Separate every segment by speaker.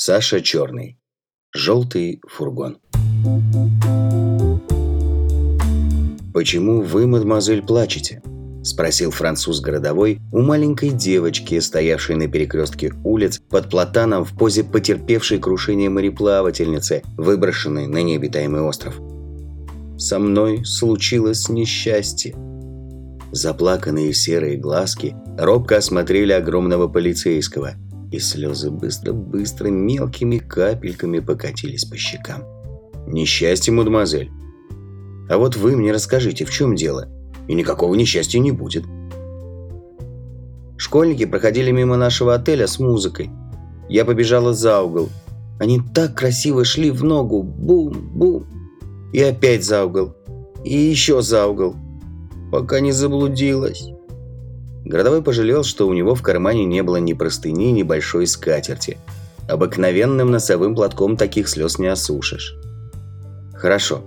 Speaker 1: Саша Черный. Желтый фургон. «Почему вы, мадемуазель, плачете?» – спросил француз городовой у маленькой девочки, стоявшей на перекрестке улиц под платаном в позе потерпевшей крушение мореплавательницы, выброшенной на необитаемый остров. «Со мной случилось несчастье». Заплаканные серые глазки робко осмотрели огромного полицейского, и слезы быстро-быстро мелкими капельками покатились по щекам. «Несчастье, мадемуазель. А вот вы мне расскажите, в чем дело? И никакого несчастья не будет». Школьники проходили мимо нашего отеля с музыкой. Я побежала за угол. Они так красиво шли в ногу. Бум-бум. И опять за угол. И еще за угол пока не заблудилась». Городовой пожалел, что у него в кармане не было ни простыни, ни большой скатерти. Обыкновенным носовым платком таких слез не осушишь. «Хорошо.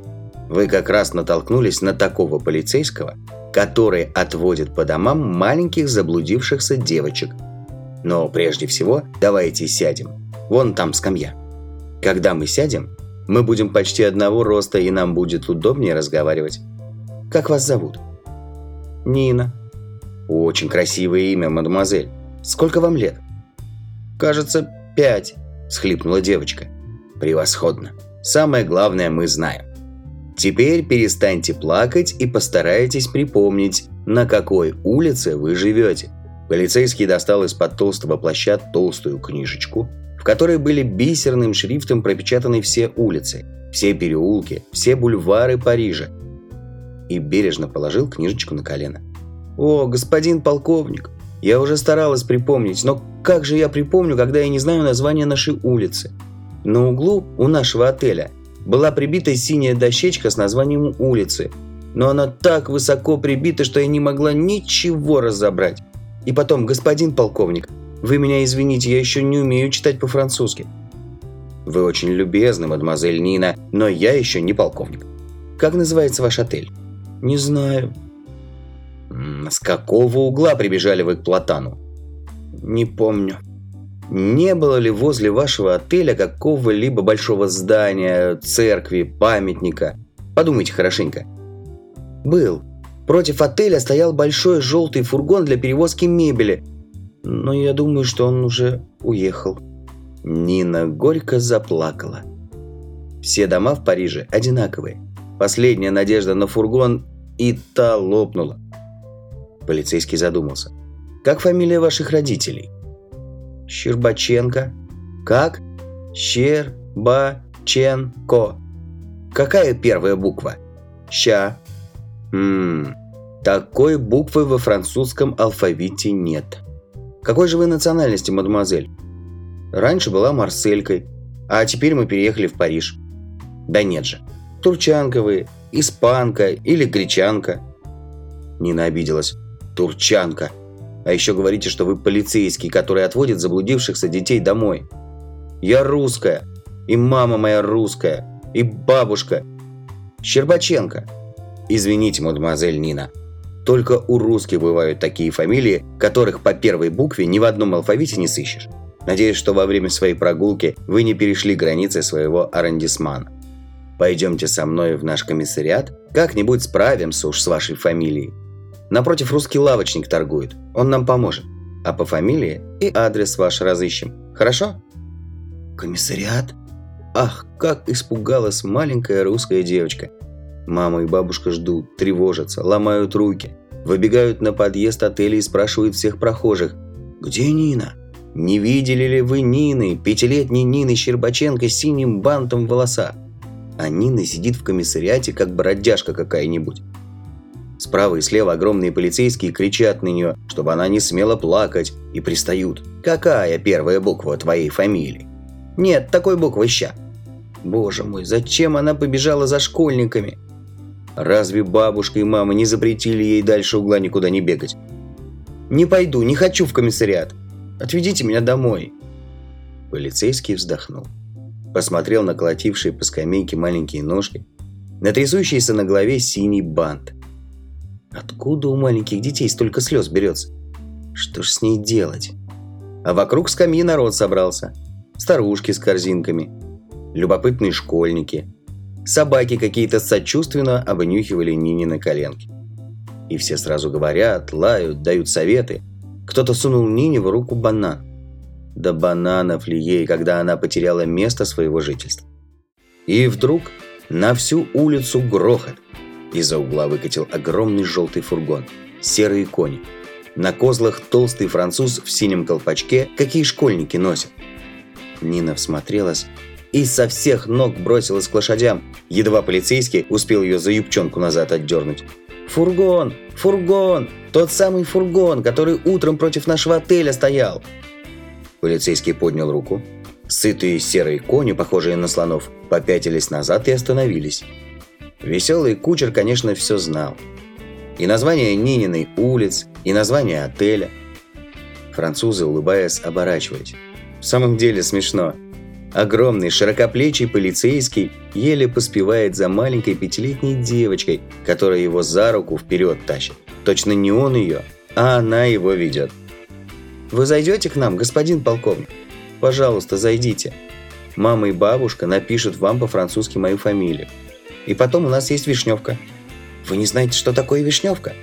Speaker 1: Вы как раз натолкнулись на такого полицейского, который отводит по домам маленьких заблудившихся девочек. Но прежде всего давайте сядем. Вон там скамья. Когда мы сядем, мы будем почти одного роста, и нам будет удобнее разговаривать. Как вас зовут?» Нина. Очень красивое имя, мадемуазель. Сколько вам лет? Кажется, пять, схлипнула девочка. Превосходно. Самое главное мы знаем. Теперь перестаньте плакать и постарайтесь припомнить, на какой улице вы живете. Полицейский достал из-под толстого плаща толстую книжечку, в которой были бисерным шрифтом пропечатаны все улицы, все переулки, все бульвары Парижа, и бережно положил книжечку на колено. «О, господин полковник, я уже старалась припомнить, но как же я припомню, когда я не знаю названия нашей улицы? На углу у нашего отеля была прибита синяя дощечка с названием улицы, но она так высоко прибита, что я не могла ничего разобрать. И потом, господин полковник, вы меня извините, я еще не умею читать по-французски». «Вы очень любезны, мадемуазель Нина, но я еще не полковник. Как называется ваш отель?» «Не знаю». «С какого угла прибежали вы к Платану?» «Не помню». «Не было ли возле вашего отеля какого-либо большого здания, церкви, памятника? Подумайте хорошенько». «Был. Против отеля стоял большой желтый фургон для перевозки мебели. Но я думаю, что он уже уехал». Нина горько заплакала. Все дома в Париже одинаковые. Последняя надежда на фургон и та лопнула. Полицейский задумался. «Как фамилия ваших родителей?» «Щербаченко». «Как?» «Щербаченко». «Какая первая буква?» «Ща». «Ммм, такой буквы во французском алфавите нет». «Какой же вы национальности, мадемуазель?» «Раньше была марселькой, а теперь мы переехали в Париж». «Да нет же, турчанка вы, испанка или гречанка». Нина обиделась. «Турчанка. А еще говорите, что вы полицейский, который отводит заблудившихся детей домой. Я русская. И мама моя русская. И бабушка. Щербаченко. Извините, мадемуазель Нина. Только у русских бывают такие фамилии, которых по первой букве ни в одном алфавите не сыщешь. Надеюсь, что во время своей прогулки вы не перешли границы своего арендисмана. Пойдемте со мной в наш комиссариат, как-нибудь справимся уж с вашей фамилией. Напротив русский лавочник торгует, он нам поможет. А по фамилии и адрес ваш разыщем, хорошо? Комиссариат? Ах, как испугалась маленькая русская девочка. Мама и бабушка ждут, тревожатся, ломают руки. Выбегают на подъезд отеля и спрашивают всех прохожих. «Где Нина?» «Не видели ли вы Нины, пятилетней Нины Щербаченко с синим бантом в волосах?» а Нина сидит в комиссариате, как бродяжка какая-нибудь. Справа и слева огромные полицейские кричат на нее, чтобы она не смела плакать, и пристают. «Какая первая буква твоей фамилии?» «Нет, такой буквы ща». Боже мой, зачем она побежала за школьниками? Разве бабушка и мама не запретили ей дальше угла никуда не бегать? «Не пойду, не хочу в комиссариат. Отведите меня домой». Полицейский вздохнул посмотрел на колотившие по скамейке маленькие ножки, на трясущийся на голове синий бант. Откуда у маленьких детей столько слез берется? Что ж с ней делать? А вокруг скамьи народ собрался. старушки с корзинками, любопытные школьники, собаки какие-то сочувственно обнюхивали Нине на коленке. И все сразу говорят, лают, дают советы. Кто-то сунул Нине в руку банан. Да бананов ли ей, когда она потеряла место своего жительства? И вдруг на всю улицу грохот. Из-за угла выкатил огромный желтый фургон. Серые кони. На козлах толстый француз в синем колпачке, какие школьники носят. Нина всмотрелась и со всех ног бросилась к лошадям. Едва полицейский успел ее за юбчонку назад отдернуть. «Фургон! Фургон! Тот самый фургон, который утром против нашего отеля стоял!» Полицейский поднял руку. Сытые серые кони, похожие на слонов, попятились назад и остановились. Веселый кучер, конечно, все знал. И название Нининой улиц, и название отеля. Французы, улыбаясь, оборачивались. В самом деле смешно. Огромный, широкоплечий полицейский еле поспевает за маленькой пятилетней девочкой, которая его за руку вперед тащит. Точно не он ее, а она его ведет. «Вы зайдете к нам, господин полковник? Пожалуйста, зайдите. Мама и бабушка напишут вам по-французски мою фамилию. И потом у нас есть вишневка. Вы не знаете, что такое вишневка?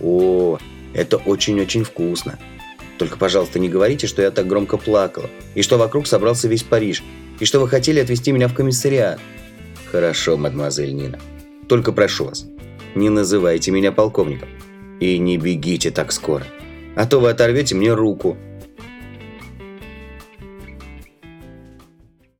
Speaker 1: О, это очень-очень вкусно. Только, пожалуйста, не говорите, что я так громко плакала, и что вокруг собрался весь Париж, и что вы хотели отвезти меня в комиссариат. Хорошо, мадемуазель Нина. Только прошу вас, не называйте меня полковником. И не бегите так скоро. А то вы оторвете мне руку,